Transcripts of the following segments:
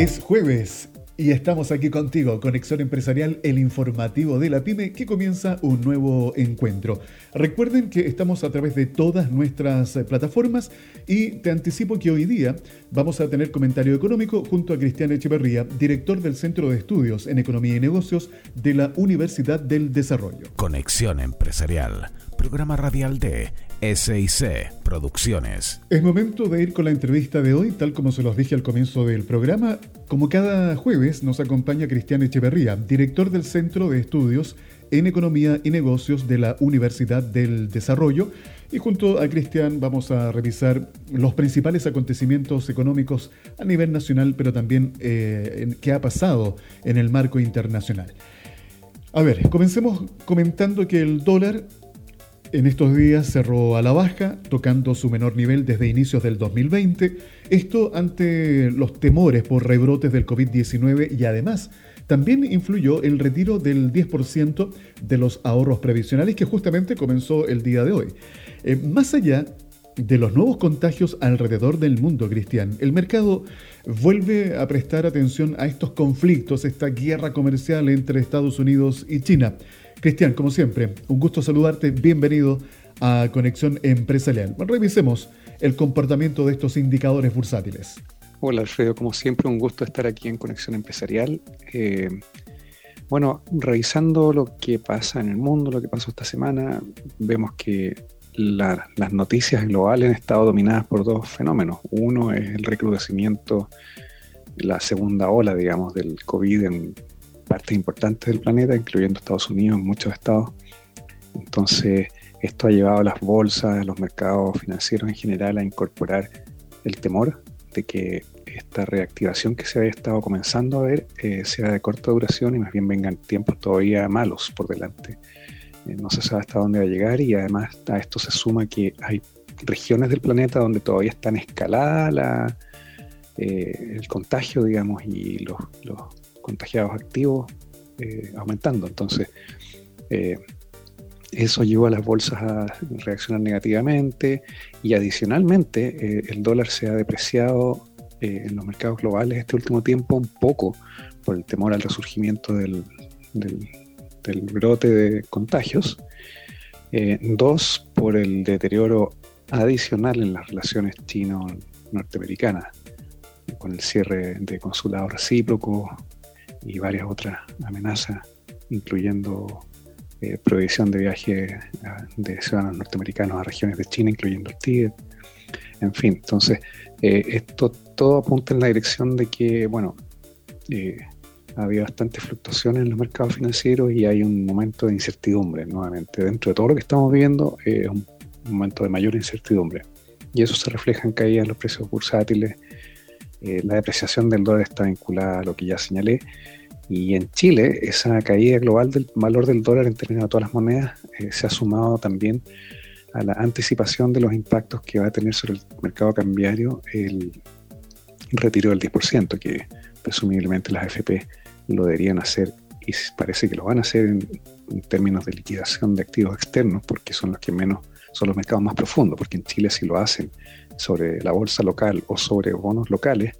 Es jueves y estamos aquí contigo, Conexión Empresarial, el informativo de la pyme, que comienza un nuevo encuentro. Recuerden que estamos a través de todas nuestras plataformas y te anticipo que hoy día vamos a tener comentario económico junto a Cristian Echeverría, director del Centro de Estudios en Economía y Negocios de la Universidad del Desarrollo. Conexión Empresarial, programa radial de SIC Producciones. Es momento de ir con la entrevista de hoy, tal como se los dije al comienzo del programa. Como cada jueves nos acompaña Cristian Echeverría, director del Centro de Estudios en Economía y Negocios de la Universidad del Desarrollo. Y junto a Cristian vamos a revisar los principales acontecimientos económicos a nivel nacional, pero también eh, qué ha pasado en el marco internacional. A ver, comencemos comentando que el dólar en estos días cerró a la baja, tocando su menor nivel desde inicios del 2020, esto ante los temores por rebrotes del COVID-19 y además también influyó el retiro del 10% de los ahorros previsionales que justamente comenzó el día de hoy. Eh, más allá de los nuevos contagios alrededor del mundo, Cristian, el mercado vuelve a prestar atención a estos conflictos, esta guerra comercial entre Estados Unidos y China. Cristian, como siempre, un gusto saludarte, bienvenido a Conexión Empresarial. Revisemos el comportamiento de estos indicadores bursátiles. Hola Alfredo, como siempre un gusto estar aquí en Conexión Empresarial. Eh, bueno, revisando lo que pasa en el mundo, lo que pasó esta semana, vemos que las noticias globales han estado dominadas por dos fenómenos. Uno es el recrudecimiento, la segunda ola, digamos, del COVID en partes importantes del planeta, incluyendo Estados Unidos, muchos estados. Entonces, esto ha llevado a las bolsas, a los mercados financieros en general a incorporar el temor de que esta reactivación que se había estado comenzando a ver eh, sea de corta duración y más bien vengan tiempos todavía malos por delante. Eh, no se sabe hasta dónde va a llegar y además a esto se suma que hay regiones del planeta donde todavía están escalada la, eh, el contagio, digamos, y los, los contagiados activos eh, aumentando. Entonces, eh, eso llevó a las bolsas a reaccionar negativamente y adicionalmente eh, el dólar se ha depreciado en los mercados globales este último tiempo un poco por el temor al resurgimiento del, del, brote de contagios. dos, por el deterioro adicional en las relaciones chino-norteamericanas, con el cierre de consulados recíprocos, y varias otras amenazas, incluyendo eh, prohibición de viaje de ciudadanos norteamericanos a regiones de China, incluyendo el Tíbet. En fin, entonces, eh, esto todo apunta en la dirección de que, bueno, eh, había bastante fluctuación en los mercados financieros y hay un momento de incertidumbre nuevamente. Dentro de todo lo que estamos viviendo, es un momento de mayor incertidumbre. Y eso se refleja en caídas en los precios bursátiles, eh, la depreciación del dólar está vinculada a lo que ya señalé. Y en Chile, esa caída global del valor del dólar en términos de todas las monedas eh, se ha sumado también a la anticipación de los impactos que va a tener sobre el mercado cambiario el retiro del 10%, que presumiblemente las AFP lo deberían hacer y parece que lo van a hacer en, en, términos de liquidación de activos externos, porque son los que menos, son los mercados más profundos, porque en Chile si lo hacen sobre la bolsa local o sobre bonos locales,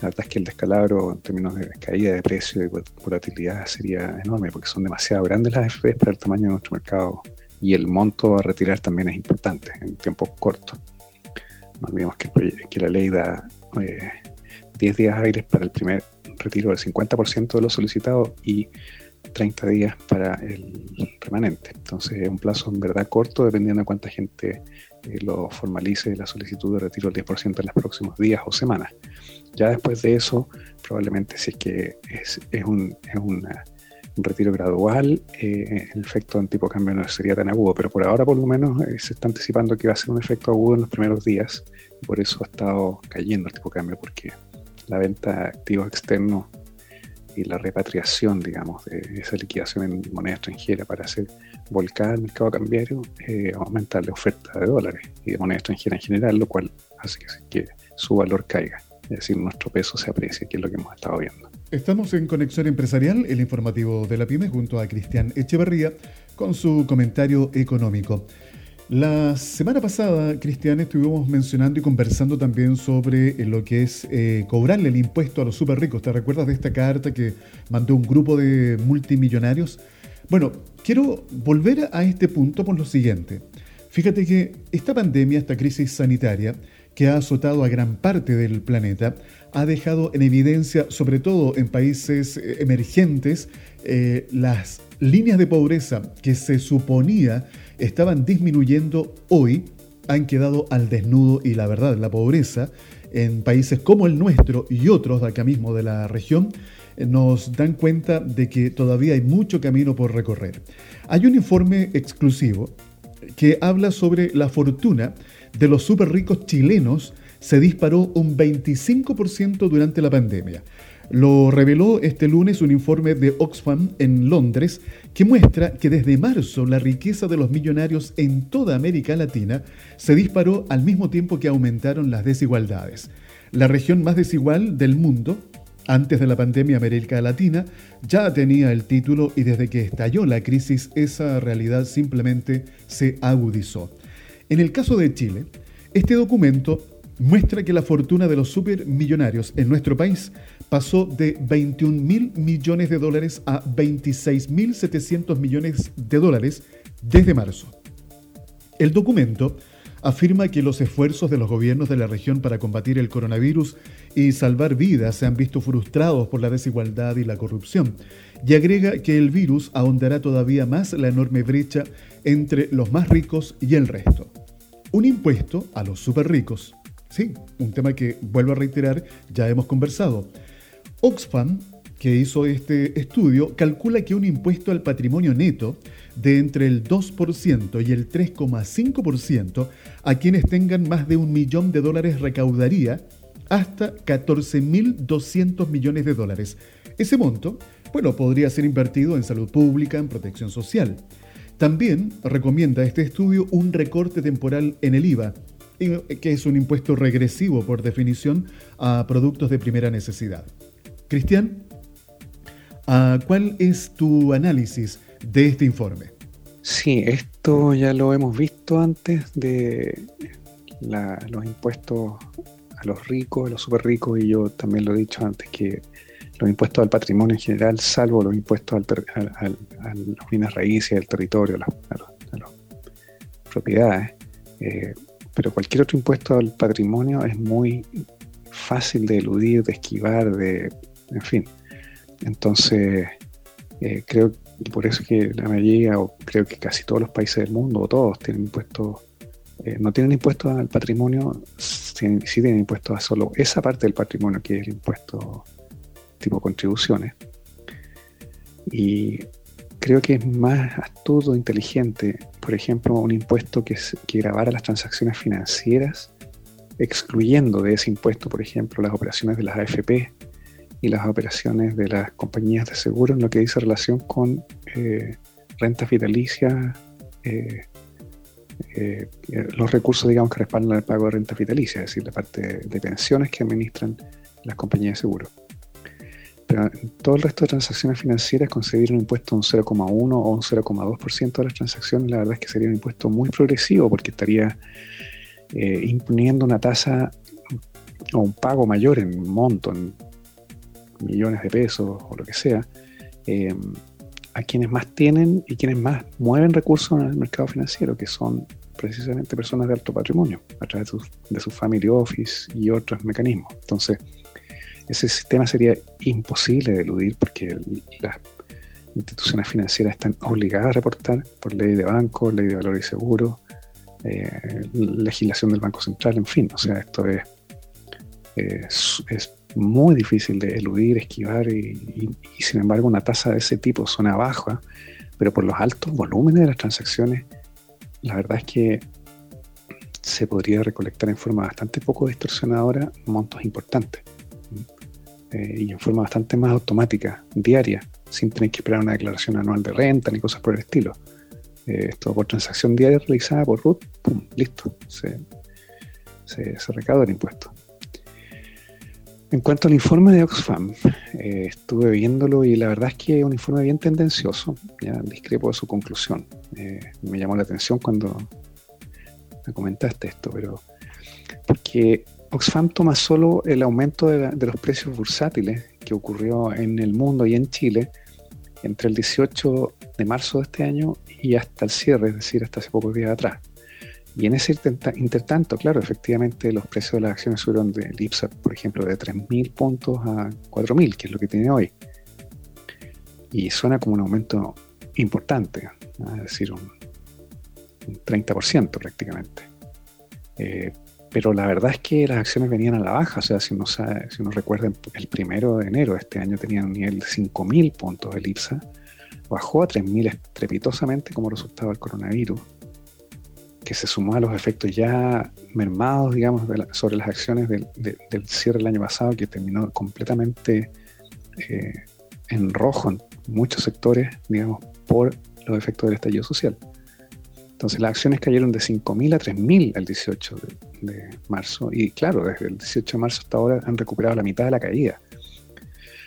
la verdad es que el descalabro en términos de caída de precio y volatilidad sería enorme porque son demasiado grandes las AFPs para el tamaño de nuestro mercado y el monto a retirar también es importante en tiempo corto. No olvidemos que, que la ley da 10 eh, días hábiles para el primer retiro del 50% de lo solicitado y 30 días para el remanente. Entonces es un plazo en verdad corto dependiendo de cuánta gente eh, lo formalice la solicitud de retiro del 10% en los próximos días o semanas. Ya después de eso, probablemente si es que es, un, retiro gradual, eh, el efecto en tipo cambio no sería tan agudo, pero por ahora por lo menos eh, se está anticipando que va a ser un efecto agudo en los primeros días por eso ha estado cayendo el tipo cambio, porque la venta de activos externos y la repatriación, digamos, de esa liquidación en moneda extranjera para hacer volcada al mercado cambiario, eh, aumenta la oferta de dólares y de moneda extranjera en general, lo cual hace que, su valor caiga, es decir, nuestro peso se aprecie, que es lo que hemos estado viendo. Estamos en Conexión Empresarial, el informativo de la PyME, junto a Cristian Echeverría, con su comentario económico. La semana pasada, Cristian, estuvimos mencionando y conversando también sobre eh, lo que es eh, cobrarle el impuesto a los súper ricos. ¿Te recuerdas de esta carta que mandó un grupo de multimillonarios? Bueno, quiero volver a este punto por lo siguiente. Fíjate que esta pandemia, esta crisis sanitaria, que ha azotado a gran parte del planeta, ha dejado en evidencia, sobre todo en países eh, emergentes, las líneas de pobreza que se suponía estaban disminuyendo hoy, han quedado al desnudo y la verdad, la pobreza en países como el nuestro y otros de acá mismo de la región eh, nos dan cuenta de que todavía hay mucho camino por recorrer. Hay un informe exclusivo que habla sobre la fortuna de los súper ricos chilenos se disparó un 25% durante la pandemia. Lo reveló este lunes un informe de Oxfam en Londres que muestra que desde marzo la riqueza de los millonarios en toda América Latina se disparó al mismo tiempo que aumentaron las desigualdades. La región más desigual del mundo, antes de la pandemia América Latina, ya tenía el título y desde que estalló la crisis esa realidad simplemente se agudizó. En el caso de Chile, este documento muestra que la fortuna de los supermillonarios en nuestro país pasó de 21 mil millones de dólares a 26 mil 700 millones de dólares desde marzo. El documento afirma que los esfuerzos de los gobiernos de la región para combatir el coronavirus y salvar vidas se han visto frustrados por la desigualdad y la corrupción, y agrega que el virus ahondará todavía más la enorme brecha entre los más ricos y el resto. Un impuesto a los super ricos. Sí, un tema que, vuelvo a reiterar, ya hemos conversado. Oxfam, que hizo este estudio, calcula que un impuesto al patrimonio neto de entre el 2% y el 3,5% a quienes tengan más de un millón de dólares recaudaría hasta 14.200 millones de dólares. Ese monto, bueno, podría ser invertido en salud pública, en protección social. También recomienda este estudio un recorte temporal en el IVA, que es un impuesto regresivo por definición a productos de primera necesidad. Cristian, ¿cuál es tu análisis de este informe? Sí, esto ya lo hemos visto antes de los impuestos a los ricos, a los súper ricos, y yo también lo he dicho antes que los impuestos al patrimonio en general, salvo los impuestos a los bienes raíces, al territorio, a, las propiedades, eh, pero cualquier otro impuesto al patrimonio es muy fácil de eludir, de esquivar, de en fin. Entonces, eh, creo y por eso que la mayoría, o creo que casi todos los países del mundo, o todos, tienen impuestos, eh, no tienen impuestos al patrimonio, sí, tienen impuestos a solo esa parte del patrimonio, que es el impuesto tipo contribuciones. Y creo que es más astuto, inteligente, por ejemplo, un impuesto que, que grabara las transacciones financieras, excluyendo de ese impuesto, por ejemplo, las operaciones de las AFP, y las operaciones de las compañías de seguro en lo que dice relación con eh, rentas vitalicias, eh, eh, los recursos, digamos, que respaldan el pago de rentas vitalicias, es decir, la parte de, pensiones que administran las compañías de seguro. Pero en todo el resto de transacciones financieras, conseguir un impuesto de un 0,1 o un 0,2% de las transacciones, la verdad es que sería un impuesto muy progresivo porque estaría imponiendo una tasa o un pago mayor en monto, en millones de pesos o lo que sea, eh, a quienes más tienen y quienes más mueven recursos en el mercado financiero, que son precisamente personas de alto patrimonio, a través de su, family office y otros mecanismos. Entonces, ese sistema sería imposible de eludir porque las instituciones financieras están obligadas a reportar por ley de banco, ley de valores y seguros, eh, legislación del Banco Central, en fin, o sea, esto es, es muy difícil de eludir, esquivar y, sin embargo una tasa de ese tipo suena baja, pero por los altos volúmenes de las transacciones, la verdad es que se podría recolectar en forma bastante poco distorsionadora montos importantes eh, y en forma bastante más automática, diaria, sin tener que esperar una declaración anual de renta ni cosas por el estilo. Eh, esto por transacción diaria realizada por RUT, ¡pum! listo, se, se, se recauda el impuesto. En cuanto al informe de Oxfam, eh, estuve viéndolo y la verdad es que es un informe bien tendencioso, ya discrepo de su conclusión. Eh, me llamó la atención cuando me comentaste esto, pero porque Oxfam toma solo el aumento de, los precios bursátiles que ocurrió en el mundo y en Chile entre el 18 de marzo de este año y hasta el cierre, es decir, hasta hace pocos días atrás. Y en ese intertanto, claro, efectivamente los precios de las acciones subieron de IPSA, por ejemplo, de 3.000 puntos a 4.000, que es lo que tiene hoy. Y suena como un aumento importante, es decir, un, 30% prácticamente. Eh, pero la verdad es que las acciones venían a la baja, o sea, si sabe, si uno recuerda, el primero de enero de este año tenían un nivel de 5.000 puntos el IPSA, bajó a 3.000 estrepitosamente como resultado del coronavirus que se sumó a los efectos ya mermados, digamos, sobre las acciones del, cierre del año pasado, que terminó completamente eh, en rojo en muchos sectores, digamos, por los efectos del estallido social. Entonces las acciones cayeron de 5.000 a 3.000 el 18 de, de, marzo y claro, desde el 18 de marzo hasta ahora han recuperado la mitad de la caída.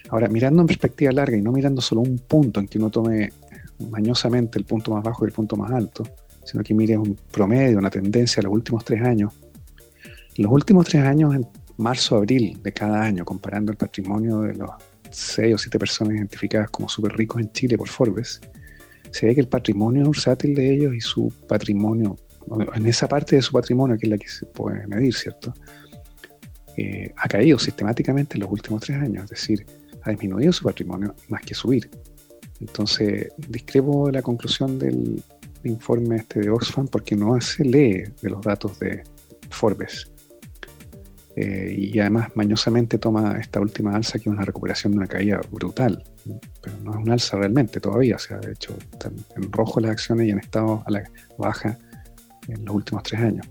Ahora, mirando en perspectiva larga y no mirando solo un punto en que uno tome mañosamente el punto más bajo y el punto más alto, sino que mire un promedio, una tendencia a los últimos tres años. Los últimos tres años, en marzo, abril de cada año, comparando el patrimonio de los seis o siete personas identificadas como súper ricos en Chile por Forbes, se ve que el patrimonio bursátil de ellos y su patrimonio, en esa parte de su patrimonio, que es la que se puede medir, ¿cierto? Eh, ha caído sistemáticamente en los últimos tres años, es decir, ha disminuido su patrimonio más que subir. Entonces, discrepo de la conclusión del, informe este de Oxfam porque no se lee de los datos de Forbes. Eh, y además mañosamente toma esta última alza que es una recuperación de una caída brutal, pero no es un alza realmente todavía, o sea, de hecho están en rojo las acciones y han estado a la baja en los últimos tres años.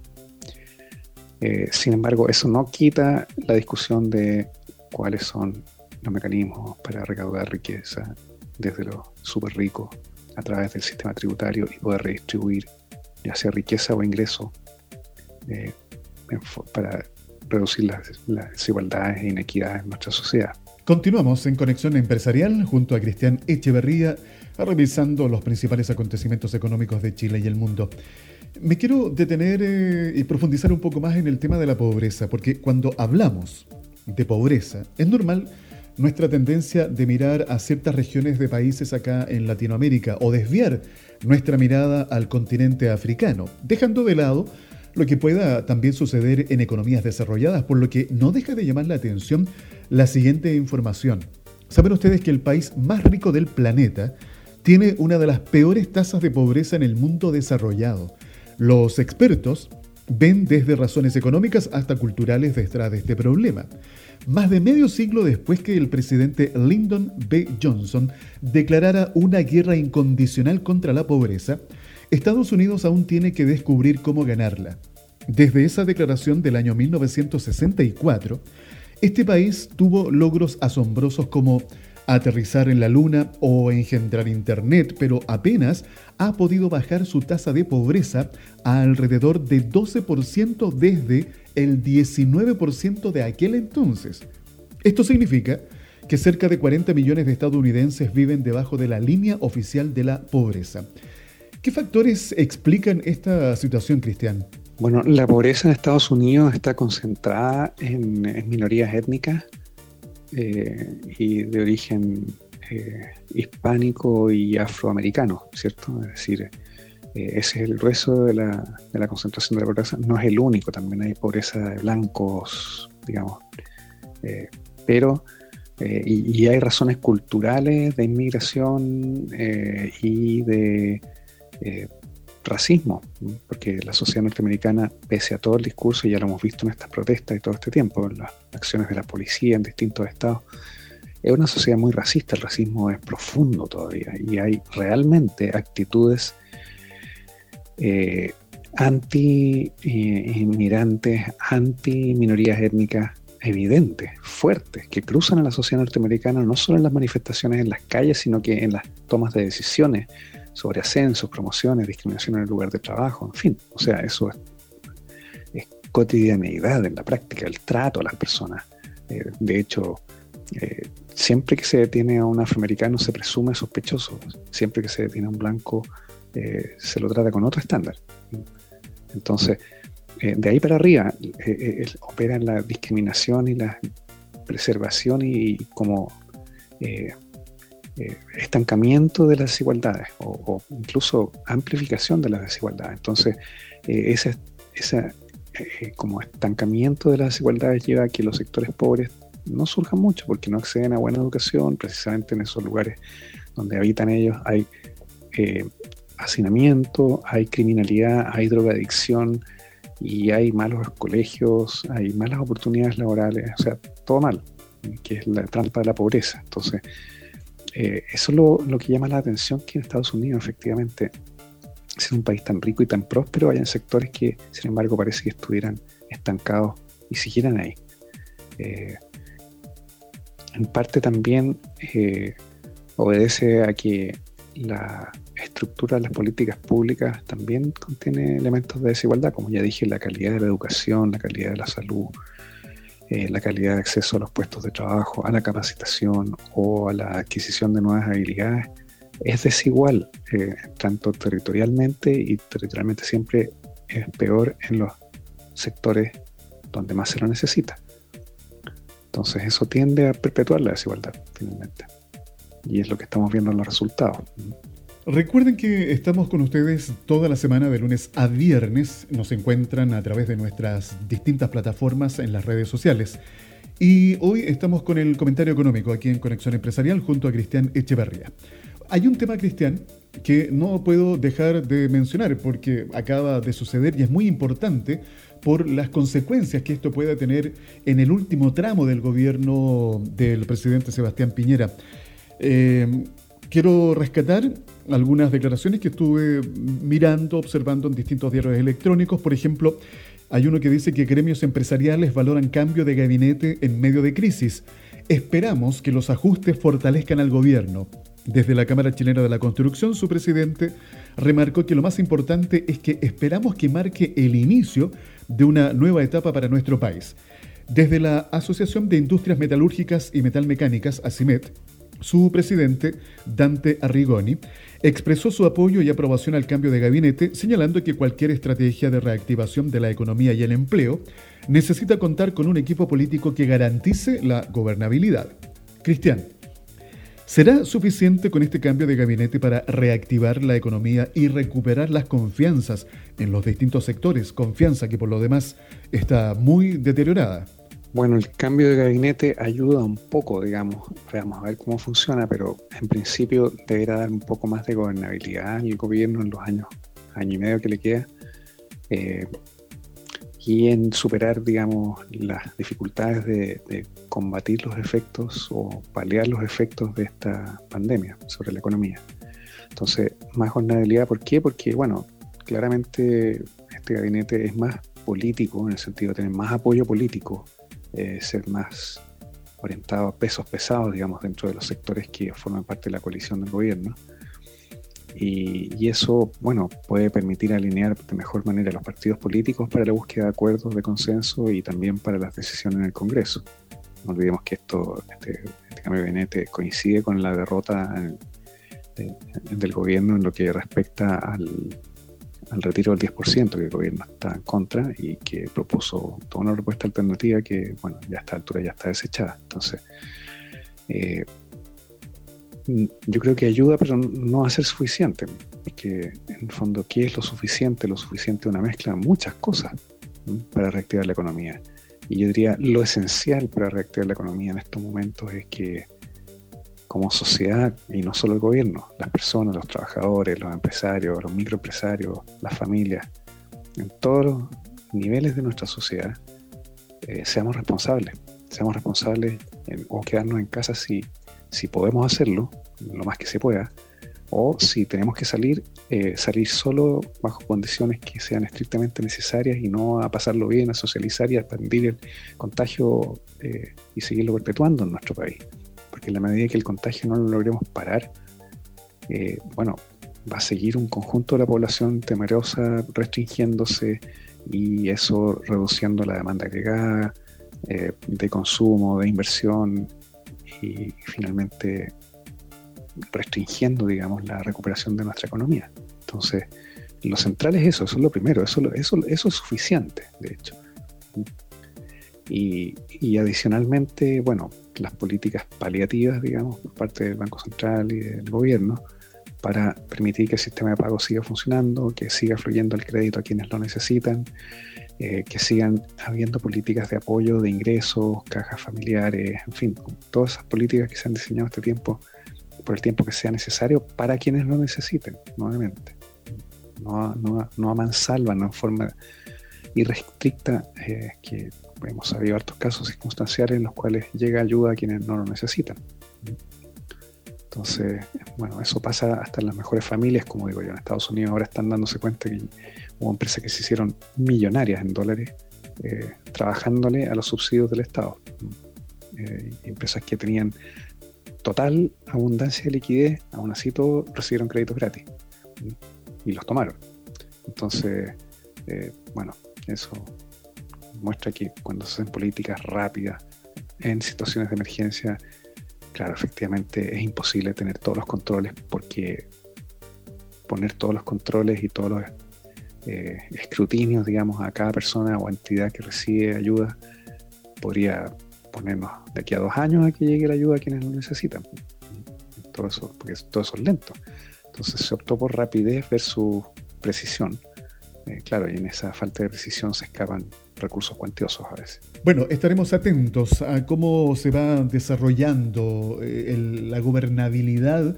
Eh, sin embargo, eso no quita la discusión de cuáles son los mecanismos para recaudar riqueza desde los súper ricos a través del sistema tributario y poder redistribuir ya sea riqueza o ingreso eh, para reducir las, desigualdades e inequidades en nuestra sociedad. Continuamos en Conexión Empresarial junto a Cristian Echeverría, revisando los principales acontecimientos económicos de Chile y el mundo. Me quiero detener eh, y profundizar un poco más en el tema de la pobreza, porque cuando hablamos de pobreza, es normal nuestra tendencia de mirar a ciertas regiones de países acá en Latinoamérica o desviar nuestra mirada al continente africano, dejando de lado lo que pueda también suceder en economías desarrolladas, por lo que no deja de llamar la atención la siguiente información. Saben ustedes que el país más rico del planeta tiene una de las peores tasas de pobreza en el mundo desarrollado. Los expertos ven desde razones económicas hasta culturales detrás de este problema. Más de medio siglo después que el presidente Lyndon B. Johnson declarara una guerra incondicional contra la pobreza, Estados Unidos aún tiene que descubrir cómo ganarla. Desde esa declaración del año 1964, este país tuvo logros asombrosos como aterrizar en la Luna o engendrar Internet, pero apenas ha podido bajar su tasa de pobreza a alrededor de 12% desde el 19% de aquel entonces. Esto significa que cerca de 40 millones de estadounidenses viven debajo de la línea oficial de la pobreza. ¿Qué factores explican esta situación, Cristian? Bueno, la pobreza en Estados Unidos está concentrada en, minorías étnicas eh, y de origen eh, hispánico y afroamericano, ¿cierto? Es decir, eh, ese es el grueso de la, concentración de la pobreza. No es el único, también hay pobreza de blancos, digamos. Pero, y, hay razones culturales de inmigración y de racismo, porque la sociedad norteamericana, pese a todo el discurso, y ya lo hemos visto en estas protestas y todo este tiempo, en las acciones de la policía en distintos estados, es una sociedad muy racista, el racismo es profundo todavía y hay realmente actitudes eh, anti-inmigrantes, anti-minorías étnicas evidentes, fuertes, que cruzan a la sociedad norteamericana no solo en las manifestaciones en las calles, sino que en las tomas de decisiones sobre ascensos, promociones, discriminación en el lugar de trabajo, en fin. O sea, eso es, cotidianeidad en la práctica, el trato a las personas. Eh, de hecho, eh, siempre que se detiene a un afroamericano se presume sospechoso. Siempre que se detiene a un blanco eh, se lo trata con otro estándar. Entonces, de ahí para arriba, eh, opera la discriminación y la preservación y, como estancamiento de las desigualdades o, incluso amplificación de las desigualdades. Entonces, ese, esa como estancamiento de las desigualdades lleva a que los sectores pobres no surjan mucho porque no acceden a buena educación, precisamente en esos lugares donde habitan ellos hay eh, hacinamiento, hay criminalidad, hay drogadicción y hay malos colegios, hay malas oportunidades laborales, o sea, todo mal, que es la trampa de la pobreza. Entonces, eh, eso es lo, que llama la atención que en Estados Unidos, efectivamente, es un país tan rico y tan próspero, hay sectores que, sin embargo, parece que estuvieran estancados y siguieran ahí. Eh, en parte también eh, obedece a que la estructura de las políticas públicas también contiene elementos de desigualdad, como ya dije, la calidad de la educación, la calidad de la salud, eh, la calidad de acceso a los puestos de trabajo, a la capacitación o a la adquisición de nuevas habilidades, es desigual, eh, tanto territorialmente y territorialmente siempre es peor en los sectores donde más se lo necesita. Entonces eso tiende a perpetuar la desigualdad finalmente. Y es lo que estamos viendo en los resultados. Recuerden que estamos con ustedes toda la semana de lunes a viernes. Nos encuentran a través de nuestras distintas plataformas en las redes sociales. Y hoy estamos con el comentario económico aquí en Conexión Empresarial junto a Cristian Echeverría. Hay un tema, Cristian, que no puedo dejar de mencionar porque acaba de suceder y es muy importante por las consecuencias que esto pueda tener en el último tramo del gobierno del presidente Sebastián Piñera. Eh, quiero rescatar algunas declaraciones que estuve mirando, observando en distintos diarios electrónicos. Por ejemplo, hay uno que dice que gremios empresariales valoran cambio de gabinete en medio de crisis. Esperamos que los ajustes fortalezcan al gobierno. Desde la Cámara Chilena de la Construcción, su presidente remarcó que lo más importante es que esperamos que marque el inicio de una nueva etapa para nuestro país. Desde la Asociación de Industrias Metalúrgicas y Metalmecánicas, ACIMET, su presidente, Dante Arrigoni, expresó su apoyo y aprobación al cambio de gabinete, señalando que cualquier estrategia de reactivación de la economía y el empleo necesita contar con un equipo político que garantice la gobernabilidad. Cristian, ¿será suficiente con este cambio de gabinete para reactivar la economía y recuperar las confianzas en los distintos sectores? Confianza que por lo demás está muy deteriorada. Bueno, el cambio de gabinete ayuda un poco, digamos, vamos a ver cómo funciona, pero en principio deberá dar un poco más de gobernabilidad al gobierno en los años, año y medio que le queda, eh, y en superar, digamos, las dificultades de, combatir los efectos o paliar los efectos de esta pandemia sobre la economía. Entonces, más gobernabilidad, ¿por qué? Porque, bueno, claramente este gabinete es más político, en el sentido de tener más apoyo político eh, ser más orientado a pesos pesados, digamos, dentro de los sectores que forman parte de la coalición del gobierno. Y, eso, bueno, puede permitir alinear de mejor manera los partidos políticos para la búsqueda de acuerdos de consenso y también para las decisiones en el Congreso. No olvidemos que esto, este, este cambio de gabinete coincide con la derrota del gobierno en lo que respecta al, al retiro del 10% que el gobierno está en contra y que propuso toda una propuesta alternativa que, bueno, ya a esta altura ya está desechada. Entonces, eh, yo creo que ayuda, pero no va a ser suficiente, porque en el fondo, ¿qué es lo suficiente? Lo suficiente una mezcla de muchas cosas para reactivar la economía. Y yo diría, lo esencial para reactivar la economía en estos momentos es que como sociedad, y no solo el gobierno, las personas, los trabajadores, los empresarios, los microempresarios, las familias, en todos los niveles de nuestra sociedad, eh, seamos responsables. Seamos responsables o quedarnos en casa si, si podemos hacerlo, lo más que se pueda, o si tenemos que salir, eh, salir solo bajo condiciones que sean estrictamente necesarias y no a pasarlo bien, a socializar y a expandir el contagio eh, y seguirlo perpetuando en nuestro país porque en la medida que el contagio no lo logremos parar, eh, bueno, va a seguir un conjunto de la población temerosa restringiéndose y eso reduciendo la demanda agregada eh, de consumo, de inversión y finalmente restringiendo, digamos, la recuperación de nuestra economía. Entonces, lo central es eso, eso es lo primero, eso, eso, eso es suficiente, de hecho. Y, adicionalmente, bueno, las políticas paliativas, digamos, por parte del Banco Central y del gobierno, para permitir que el sistema de pago siga funcionando, que siga fluyendo el crédito a quienes lo necesitan, eh, que sigan habiendo políticas de apoyo de ingresos, cajas familiares, en fin, todas esas políticas que se han diseñado este tiempo por el tiempo que sea necesario para quienes lo necesiten, nuevamente. No, no, no a mansalva, no en forma irrestricta, eh, que hemos sabido hartos casos circunstanciales en los cuales llega ayuda a quienes no lo necesitan. Entonces, bueno, eso pasa hasta en las mejores familias, como digo yo, en Estados Unidos ahora están dándose cuenta que hubo empresas que se hicieron millonarias en dólares eh, trabajándole a los subsidios del Estado. Eh, empresas que tenían total abundancia de liquidez, aún así todos recibieron créditos gratis y los tomaron. Entonces, eh, bueno, eso muestra que cuando se hacen políticas rápidas en situaciones de emergencia, claro, efectivamente es imposible tener todos los controles porque poner todos los controles y todos los eh, escrutinios, digamos, a cada persona o entidad que recibe ayuda podría ponernos de aquí a dos años a que llegue la ayuda a quienes lo necesitan. Todo eso, porque todo eso es lento. Entonces se optó por rapidez versus precisión. Eh, claro, y en esa falta de precisión se escapan recursos cuantiosos a veces. Bueno, estaremos atentos a cómo se va desarrollando eh, la gobernabilidad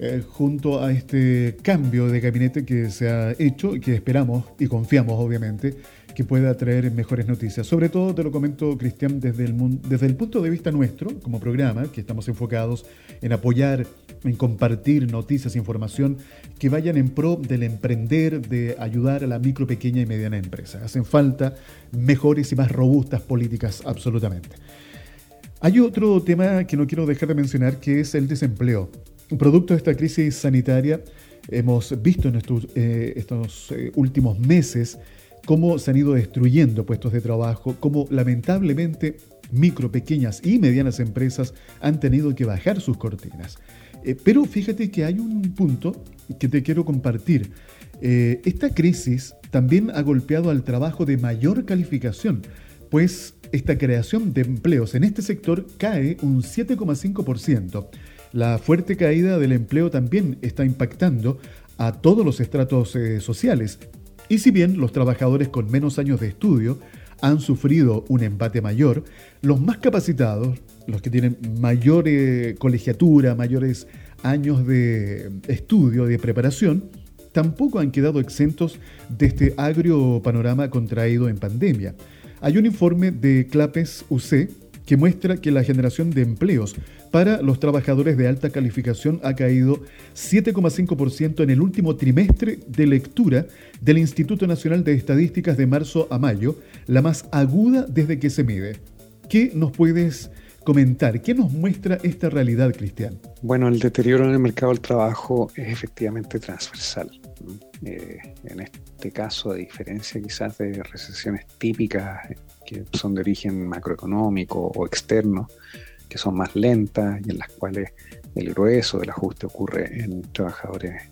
eh, junto a este cambio de gabinete que se ha hecho y que esperamos y confiamos obviamente que pueda traer mejores noticias. Sobre todo te lo comento, Cristian, desde el, desde el punto de vista nuestro, como programa, que estamos enfocados en apoyar, en compartir noticias, información que vayan en pro del emprender, de ayudar a la micro, pequeña y mediana empresa. Hacen falta mejores y más robustas políticas, absolutamente. Hay otro tema que no quiero dejar de mencionar, que es el desempleo. Producto de esta crisis sanitaria, hemos visto en estos, eh, eh, últimos meses cómo se han ido destruyendo puestos de trabajo, cómo lamentablemente micro, pequeñas y medianas empresas han tenido que bajar sus cortinas. Eh, pero fíjate que hay un punto que te quiero compartir. esta crisis también ha golpeado al trabajo de mayor calificación, pues esta creación de empleos en este sector cae un 7,5%. La fuerte caída del empleo también está impactando a todos los estratos eh, sociales. Y si bien los trabajadores con menos años de estudio han sufrido un empate mayor, los más capacitados, los que tienen mayor colegiatura, mayores años de estudio, de preparación, tampoco han quedado exentos de este agrio panorama contraído en pandemia. Hay un informe de Clapes UC que muestra que la generación de empleos para los trabajadores de alta calificación ha caído 7,5% en el último trimestre de lectura del Instituto Nacional de Estadísticas de marzo a mayo, la más aguda desde que se mide. ¿Qué nos puedes comentar? ¿Qué nos muestra esta realidad, Cristian? Bueno, el deterioro en el mercado del trabajo es efectivamente transversal. Eh, en este caso, a diferencia quizás de recesiones típicas que son de origen macroeconómico o externo, que son más lentas y en las cuales el grueso del ajuste ocurre en trabajadores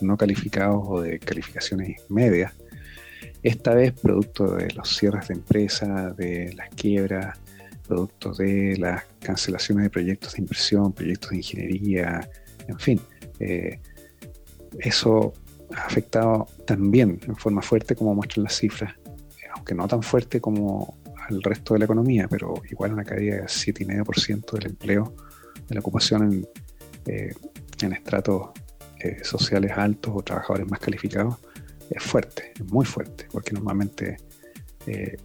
no calificados o de calificaciones medias. Esta vez producto de los cierres de empresas, de las quiebras, producto de las cancelaciones de proyectos de inversión, proyectos de ingeniería, en fin. Eh, eso ha afectado también en forma fuerte, como muestran las cifras, aunque no tan fuerte como al resto de la economía, pero igual una caída del 7,5% del empleo, de la ocupación en, eh, estratos eh, sociales altos o trabajadores más calificados, es fuerte, es muy fuerte, porque normalmente, eh,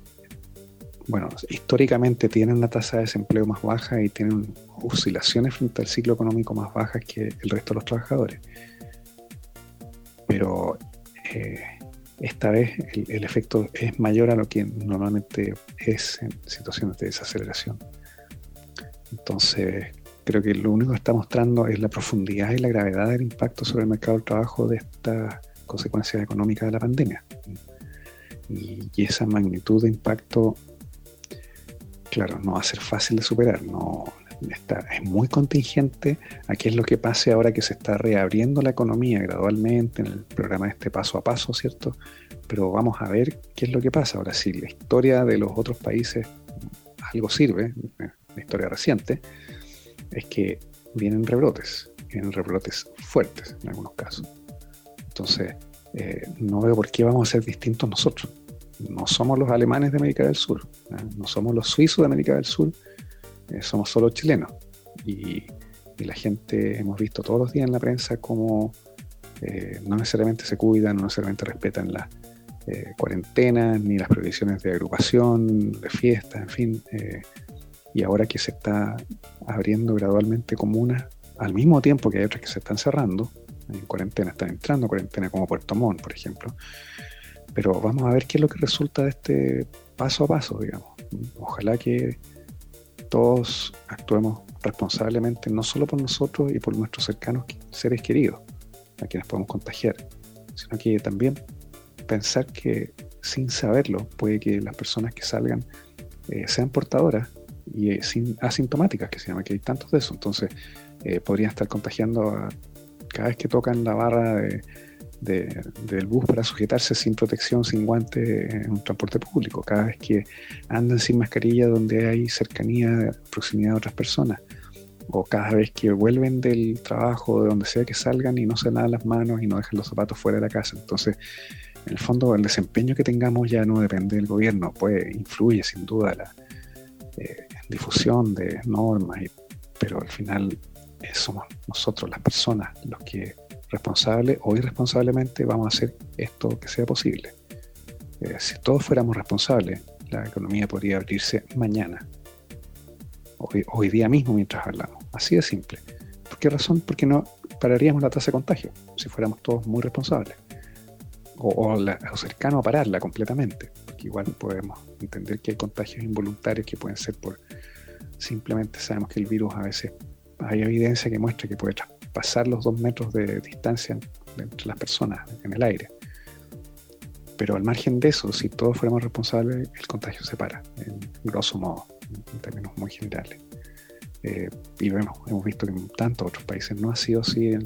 bueno, históricamente tienen una tasa de desempleo más baja y tienen oscilaciones frente al ciclo económico más bajas que el resto de los trabajadores. Pero esta vez el, efecto es mayor a lo que normalmente es en situaciones de desaceleración. Entonces, creo que lo único que está mostrando es la profundidad y la gravedad del impacto sobre el mercado del trabajo de estas consecuencias económicas de la pandemia. Y, esa magnitud de impacto, claro, no va a ser fácil de superar. No, está, es muy contingente a qué es lo que pase ahora que se está reabriendo la economía gradualmente en el programa este paso a paso, ¿cierto? Pero vamos a ver qué es lo que pasa. Ahora, si la historia de los otros países algo sirve, la historia reciente, es que vienen rebrotes, vienen rebrotes fuertes en algunos casos. Entonces, eh, no veo por qué vamos a ser distintos nosotros. No somos los alemanes de América del Sur, no somos los suizos de América del Sur, eh, somos solo chilenos. Y, la gente, hemos visto todos los días en la prensa cómo eh, no necesariamente se cuidan, no necesariamente respetan las cuarentenas, ni las prohibiciones de agrupación, de fiestas, en fin. y ahora que se está abriendo gradualmente comunas, al mismo tiempo que hay otras que se están cerrando, en cuarentena, están entrando en cuarentena como Puerto Montt, por ejemplo. Pero vamos a ver qué es lo que resulta de este paso a paso, digamos. Ojalá que todos actuemos responsablemente, no solo por nosotros y por nuestros cercanos seres queridos, a quienes podemos contagiar, sino que también pensar que sin saberlo puede que las personas que salgan eh, sean portadoras y eh, sin, asintomáticas, que se llama, que hay tantos de eso. Entonces, eh, podrían estar contagiando a cada vez que tocan la barra del bus para sujetarse sin protección, sin guante en un transporte público, cada vez que andan sin mascarilla donde hay cercanía, proximidad de otras personas, o cada vez que vuelven del trabajo, de donde sea que salgan y no se lavan las manos y no dejan los zapatos fuera de la casa. Entonces, en el fondo, el desempeño que tengamos ya no depende del gobierno, pues influye sin duda la eh, difusión de normas, pero al final somos nosotros, las personas, los que responsable o irresponsablemente vamos a hacer esto que sea posible. Eh, si todos fuéramos responsables, la economía podría abrirse mañana, hoy, hoy, día mismo mientras hablamos. Así de simple. ¿Por qué razón? Porque no pararíamos la tasa de contagio si fuéramos todos muy responsables. O, cercano a pararla completamente. Porque igual podemos entender que hay contagios involuntarios que pueden ser por simplemente sabemos que el virus a veces hay evidencia que muestra que puede traspasar los dos metros de distancia entre las personas en el aire. Pero al margen de eso, si todos fuéramos responsables, el contagio se para, en grosso modo, en términos muy generales. Eh, y vemos, hemos visto que en tantos otros países no ha sido así en,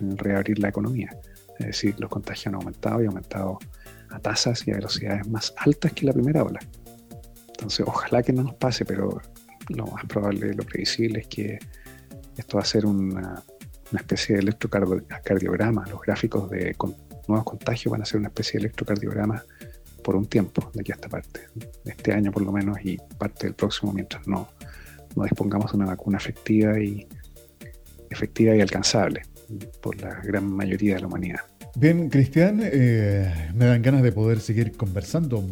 en, reabrir la economía. Es decir, los contagios han aumentado y aumentado a tasas y a velocidades más altas que la primera ola. Entonces, ojalá que no nos pase, pero lo más probable, lo previsible es que esto va a ser una, especie de electrocardiograma. Los gráficos de nuevos contagios van a ser una especie de electrocardiograma por un tiempo, de aquí a esta parte. Este año por lo menos y parte del próximo mientras no, no dispongamos de una vacuna efectiva y, efectiva y alcanzable por la gran mayoría de la humanidad. Bien, Cristian, eh, me dan ganas de poder seguir conversando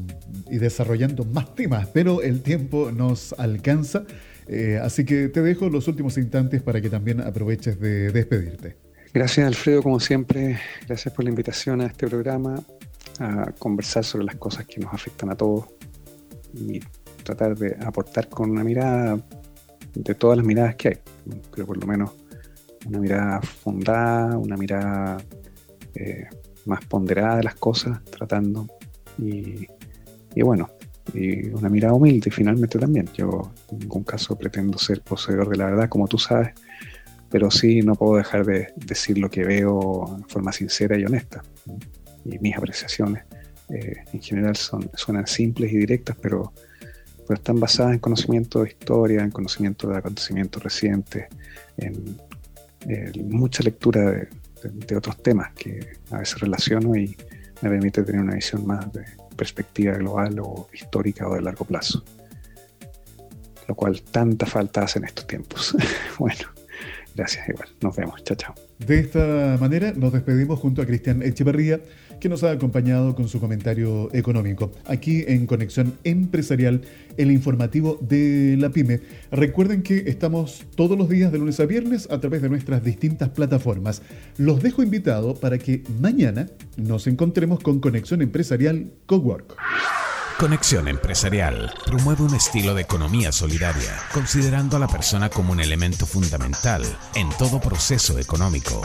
y desarrollando más temas, pero el tiempo nos alcanza. Eh, así que te dejo los últimos instantes para que también aproveches de despedirte. Gracias Alfredo, como siempre, gracias por la invitación a este programa, a conversar sobre las cosas que nos afectan a todos y tratar de aportar con una mirada de todas las miradas que hay, pero por lo menos una mirada fundada, una mirada eh, más ponderada de las cosas, tratando. Y, y bueno, y una mirada humilde finalmente también. Yo en ningún caso pretendo ser poseedor de la verdad, como tú sabes, pero sí no puedo dejar de decir lo que veo en forma sincera y honesta. Y mis apreciaciones eh, en general son, suenan simples y directas, pero, pero están basadas en conocimiento de historia, en conocimiento de acontecimientos recientes, en, mucha lectura de, de otros temas que a veces relaciono y me permite tener una visión más de, perspectiva global o histórica o de largo plazo. Lo cual tanta falta hace en estos tiempos. bueno, gracias igual. Nos vemos. Chao, chao. De esta manera nos despedimos junto a Cristian Echeverría, que nos ha acompañado con su comentario económico. Aquí en Conexión Empresarial, el informativo de la PyME. Recuerden que estamos todos los días de lunes a viernes a través de nuestras distintas plataformas. Los dejo invitados para que mañana nos encontremos con Conexión Empresarial Cowork. Conexión Empresarial promueve un estilo de economía solidaria, considerando a la persona como un elemento fundamental en todo proceso económico.